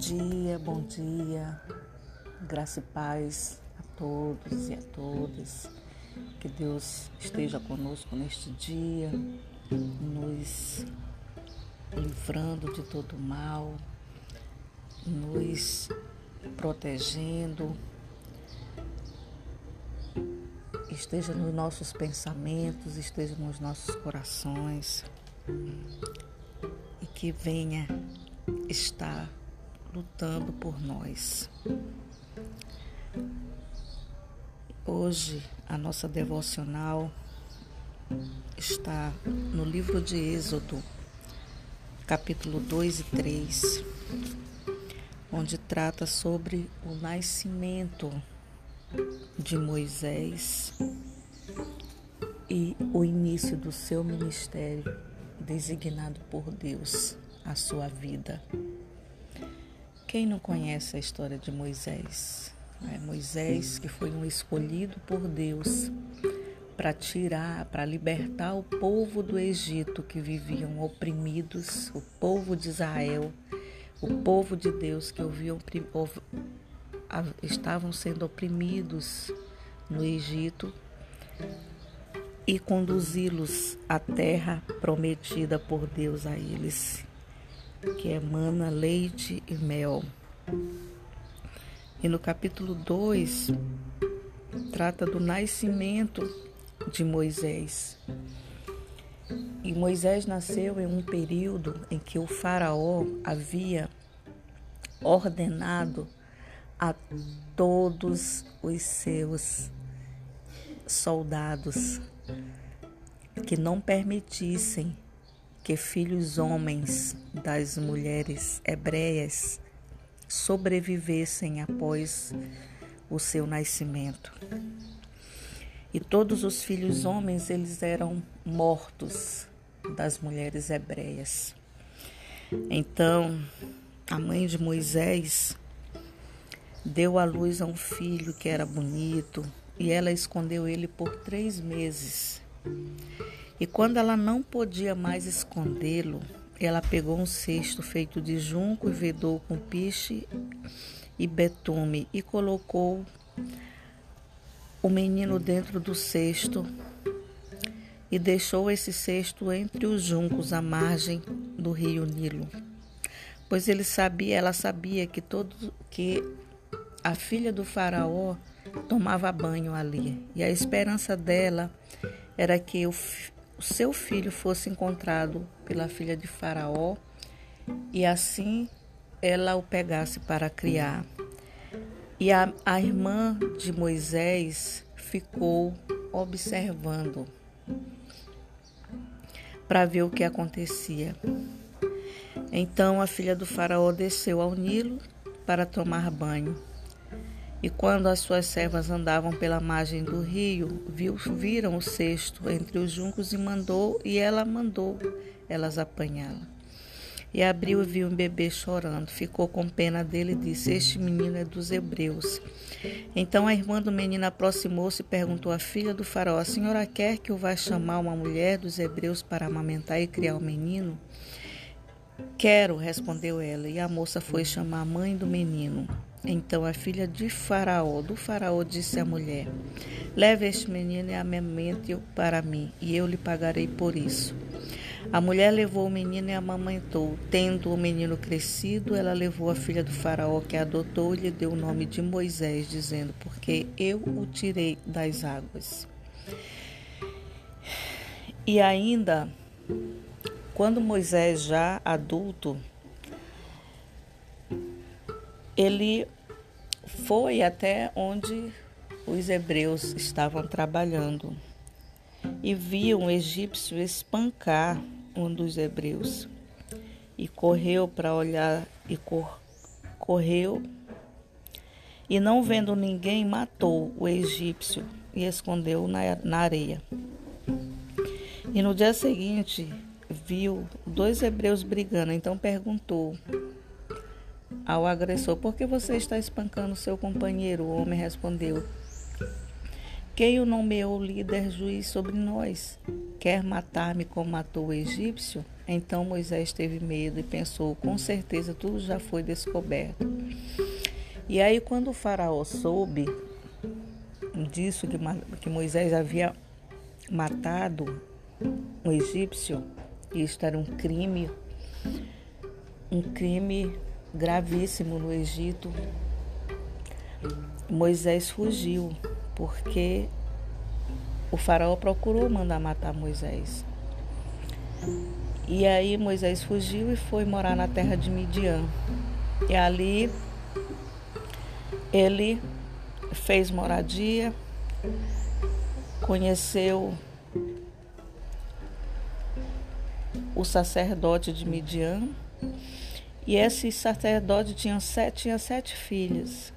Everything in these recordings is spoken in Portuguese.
dia, bom dia, graça e paz a todos e a todas. Que Deus esteja conosco neste dia, nos livrando de todo mal, nos protegendo. Esteja nos nossos pensamentos, esteja nos nossos corações e que venha estar lutando por nós. Hoje a nossa devocional está no livro de Êxodo, capítulo 2 e 3, onde trata sobre o nascimento de Moisés e o início do seu ministério designado por Deus a sua vida. Quem não conhece a história de Moisés? É Moisés, que foi um escolhido por Deus para tirar, para libertar o povo do Egito que viviam oprimidos, o povo de Israel, o povo de Deus que ouviam, estavam sendo oprimidos no Egito e conduzi-los à terra prometida por Deus a eles, que emana leite e mel. E no capítulo 2 trata do nascimento de Moisés. E Moisés nasceu em um período em que o Faraó havia ordenado a todos os seus soldados que não permitissem que filhos homens das mulheres hebreias sobrevivessem após o seu nascimento. E todos os filhos homens eles eram mortos das mulheres hebreias. Então, a mãe de Moisés deu à luz a um filho que era bonito e ela escondeu ele por três meses e quando ela não podia mais escondê-lo, ela pegou um cesto feito de junco e vedou com piche e betume e colocou o menino dentro do cesto e deixou esse cesto entre os juncos à margem do rio Nilo. Pois ele sabia, ela sabia que todo que a filha do faraó tomava banho ali, e a esperança dela era que o, o seu filho fosse encontrado pela filha de Faraó e assim ela o pegasse para criar. E a, a irmã de Moisés ficou observando para ver o que acontecia. Então a filha do Faraó desceu ao Nilo para tomar banho. E quando as suas servas andavam pela margem do rio, viu, viram o cesto entre os juncos e mandou, e ela mandou elas apanhá-la. E abriu e viu um bebê chorando. Ficou com pena dele e disse: Este menino é dos hebreus. Então a irmã do menino aproximou-se e perguntou à filha do faraó: A senhora quer que eu vá chamar uma mulher dos hebreus para amamentar e criar o menino? Quero, respondeu ela. E a moça foi chamar a mãe do menino. Então a filha de Faraó, do Faraó, disse à mulher: Leve este menino e amamente-o para mim, e eu lhe pagarei por isso. A mulher levou o menino e amamentou. Tendo o menino crescido, ela levou a filha do Faraó, que a adotou, e lhe deu o nome de Moisés, dizendo: Porque eu o tirei das águas. E ainda, quando Moisés, já adulto, ele foi até onde os hebreus estavam trabalhando e viu um egípcio espancar um dos hebreus e correu para olhar e cor, correu e não vendo ninguém matou o egípcio e escondeu na, na areia. E no dia seguinte viu dois hebreus brigando, então perguntou ao agressor: Por que você está espancando seu companheiro? O homem respondeu: Quem o nomeou líder juiz sobre nós? quer matar-me como matou o egípcio? Então Moisés teve medo e pensou: com certeza tudo já foi descoberto. E aí, quando o Faraó soube disso, que, que Moisés havia matado um egípcio, isto era um crime, um crime gravíssimo no Egito, Moisés fugiu, porque o faraó procurou mandar matar Moisés. E aí Moisés fugiu e foi morar na terra de Midian. E ali ele fez moradia, conheceu o sacerdote de Midian. E esse sacerdote tinha sete, tinha sete filhas.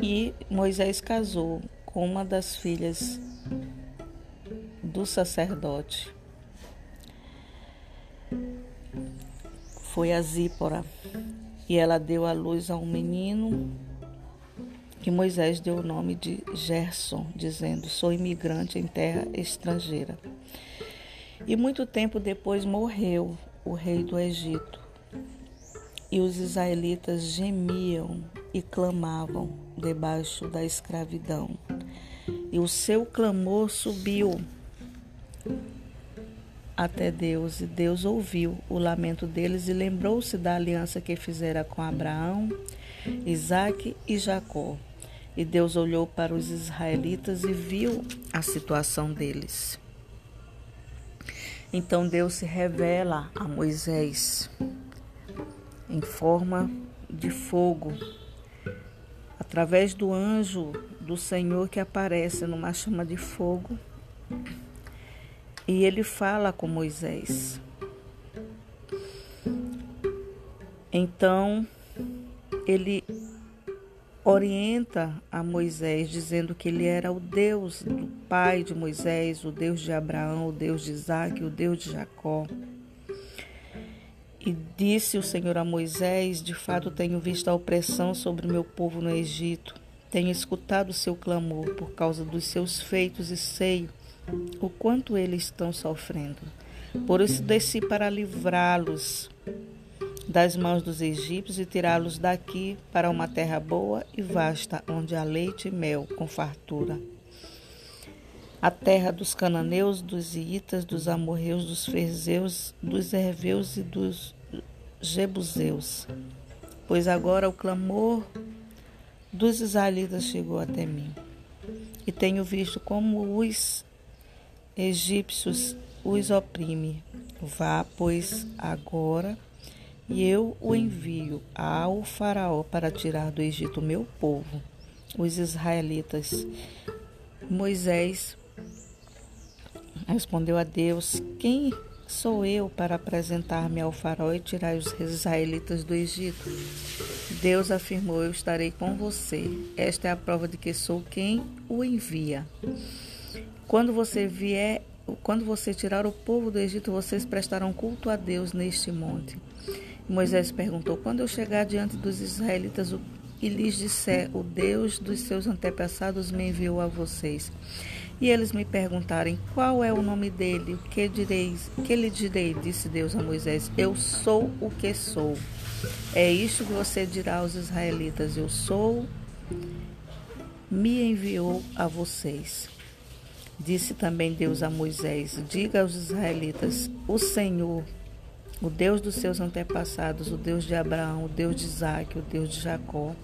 E Moisés casou com uma das filhas do sacerdote. foi a Zípora, e ela deu à luz a um menino que Moisés deu o nome de Gerson, dizendo: Sou imigrante em terra estrangeira. E muito tempo depois morreu o rei do Egito. E os israelitas gemiam e clamavam debaixo da escravidão. E o seu clamor subiu até Deus, e Deus ouviu o lamento deles e lembrou-se da aliança que fizera com Abraão, Isaque e Jacó. E Deus olhou para os israelitas e viu a situação deles. Então Deus se revela a Moisés em forma de fogo, através do anjo do Senhor que aparece numa chama de fogo e ele fala com Moisés. Então, ele orienta a Moisés, dizendo que ele era o Deus do pai de Moisés, o Deus de Abraão, o Deus de Isaac, o Deus de Jacó. E disse o Senhor a Moisés: De fato, tenho visto a opressão sobre o meu povo no Egito. Tenho escutado o seu clamor por causa dos seus feitos e sei o quanto eles estão sofrendo. Por isso desci para livrá-los das mãos dos egípcios e tirá-los daqui para uma terra boa e vasta, onde há leite e mel com fartura. A terra dos cananeus, dos iitas, dos amorreus, dos ferzeus, dos herveus e dos jebuseus. Pois agora o clamor dos israelitas chegou até mim. E tenho visto como os egípcios os oprime. Vá, pois, agora, e eu o envio ao Faraó para tirar do Egito meu povo, os israelitas. Moisés respondeu a Deus: Quem sou eu para apresentar-me ao Faraó e tirar os israelitas do Egito? Deus afirmou: Eu estarei com você. Esta é a prova de que sou quem o envia. Quando você vier, quando você tirar o povo do Egito, vocês prestarão culto a Deus neste monte. Moisés perguntou: Quando eu chegar diante dos israelitas e lhes disser, o Deus dos seus antepassados me enviou a vocês. E eles me perguntarem qual é o nome dele, o que direis, que lhe direi, disse Deus a Moisés: Eu sou o que sou. É isto que você dirá aos israelitas: Eu sou, me enviou a vocês. Disse também Deus a Moisés: Diga aos israelitas: O Senhor, o Deus dos seus antepassados, o Deus de Abraão, o Deus de Isaac, o Deus de Jacó,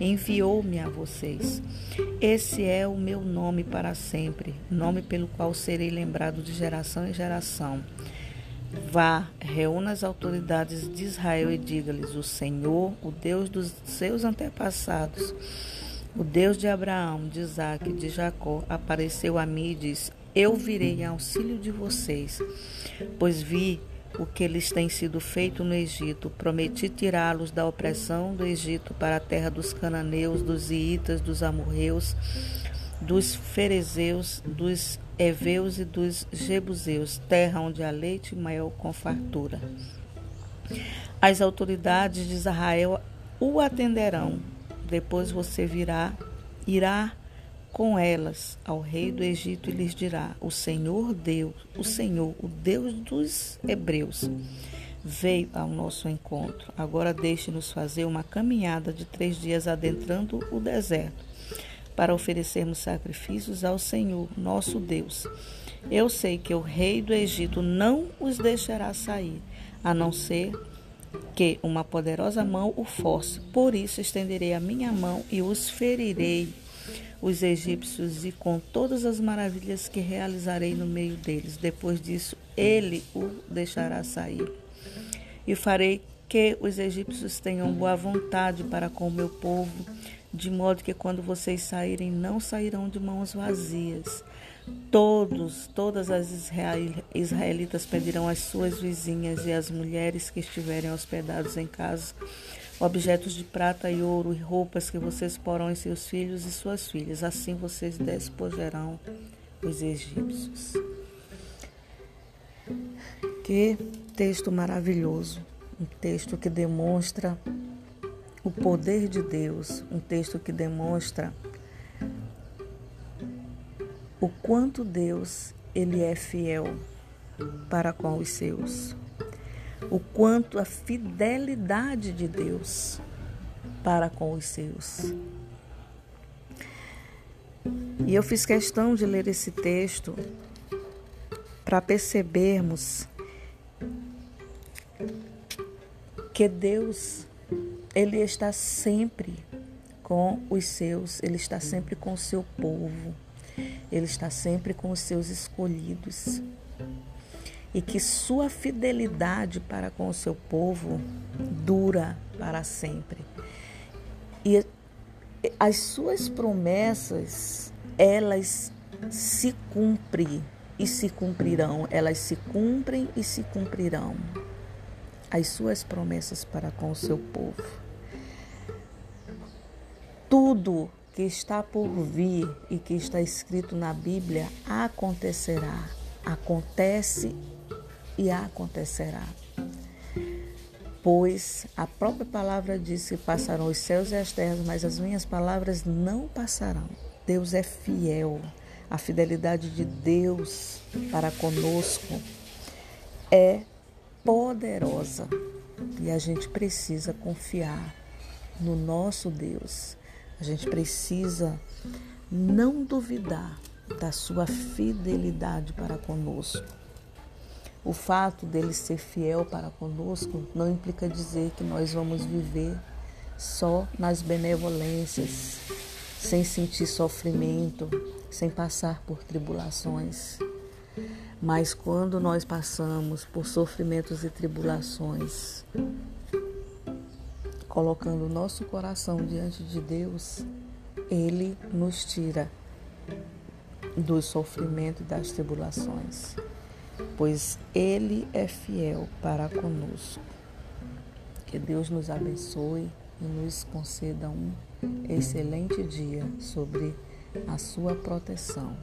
enviou-me a vocês. Esse é o meu nome para sempre, nome pelo qual serei lembrado de geração em geração. Vá, reúna as autoridades de Israel e diga-lhes: O Senhor, o Deus dos seus antepassados, o Deus de Abraão, de Isaac e de Jacó apareceu a mim e disse: Eu virei em auxílio de vocês, pois vi o que lhes tem sido feito no Egito. Prometi tirá-los da opressão do Egito para a terra dos cananeus, dos iitas, dos amorreus, dos ferezeus, dos heveus e dos jebuseus, terra onde há leite e mel com fartura. As autoridades de Israel o atenderão depois você virá, irá com elas ao rei do Egito e lhes dirá: O Senhor Deus, o Senhor, o Deus dos hebreus, veio ao nosso encontro. Agora deixe-nos fazer uma caminhada de três dias adentrando o deserto, para oferecermos sacrifícios ao Senhor, nosso Deus. Eu sei que o rei do Egito não os deixará sair, a não ser que uma poderosa mão o force. Por isso estenderei a minha mão e os ferirei os egípcios e com todas as maravilhas que realizarei no meio deles. Depois disso, ele o deixará sair. E farei que os egípcios tenham boa vontade para com o meu povo, de modo que quando vocês saírem, não sairão de mãos vazias. Todos, todas as israelitas pedirão às suas vizinhas e às mulheres que estiverem hospedados em casa objetos de prata e ouro e roupas que vocês porão em seus filhos e suas filhas. Assim vocês despojarão os egípcios. Que texto maravilhoso! Um texto que demonstra o poder de Deus, um texto que demonstra o quanto Deus ele é fiel para com os seus o quanto a fidelidade de Deus para com os seus. E eu fiz questão de ler esse texto para percebermos que Deus ele está sempre com os seus, ele está sempre com o seu povo. Ele está sempre com os seus escolhidos e que sua fidelidade para com o seu povo dura para sempre. E as suas promessas, elas se cumprem e se cumprirão, elas se cumprem e se cumprirão. As suas promessas para com o seu povo. Tudo que está por vir e que está escrito na Bíblia acontecerá. Acontece e acontecerá. Pois a própria palavra diz que passarão os céus e as terras, mas as minhas palavras não passarão. Deus é fiel. A fidelidade de Deus para conosco é poderosa e a gente precisa confiar no nosso Deus. A gente precisa não duvidar da sua fidelidade para conosco. O fato dele ser fiel para conosco não implica dizer que nós vamos viver só nas benevolências, sem sentir sofrimento, sem passar por tribulações. Mas quando nós passamos por sofrimentos e tribulações, colocando o nosso coração diante de Deus, Ele nos tira do sofrimento e das tribulações pois Ele é fiel para conosco. Que Deus nos abençoe e nos conceda um excelente dia sobre a sua proteção.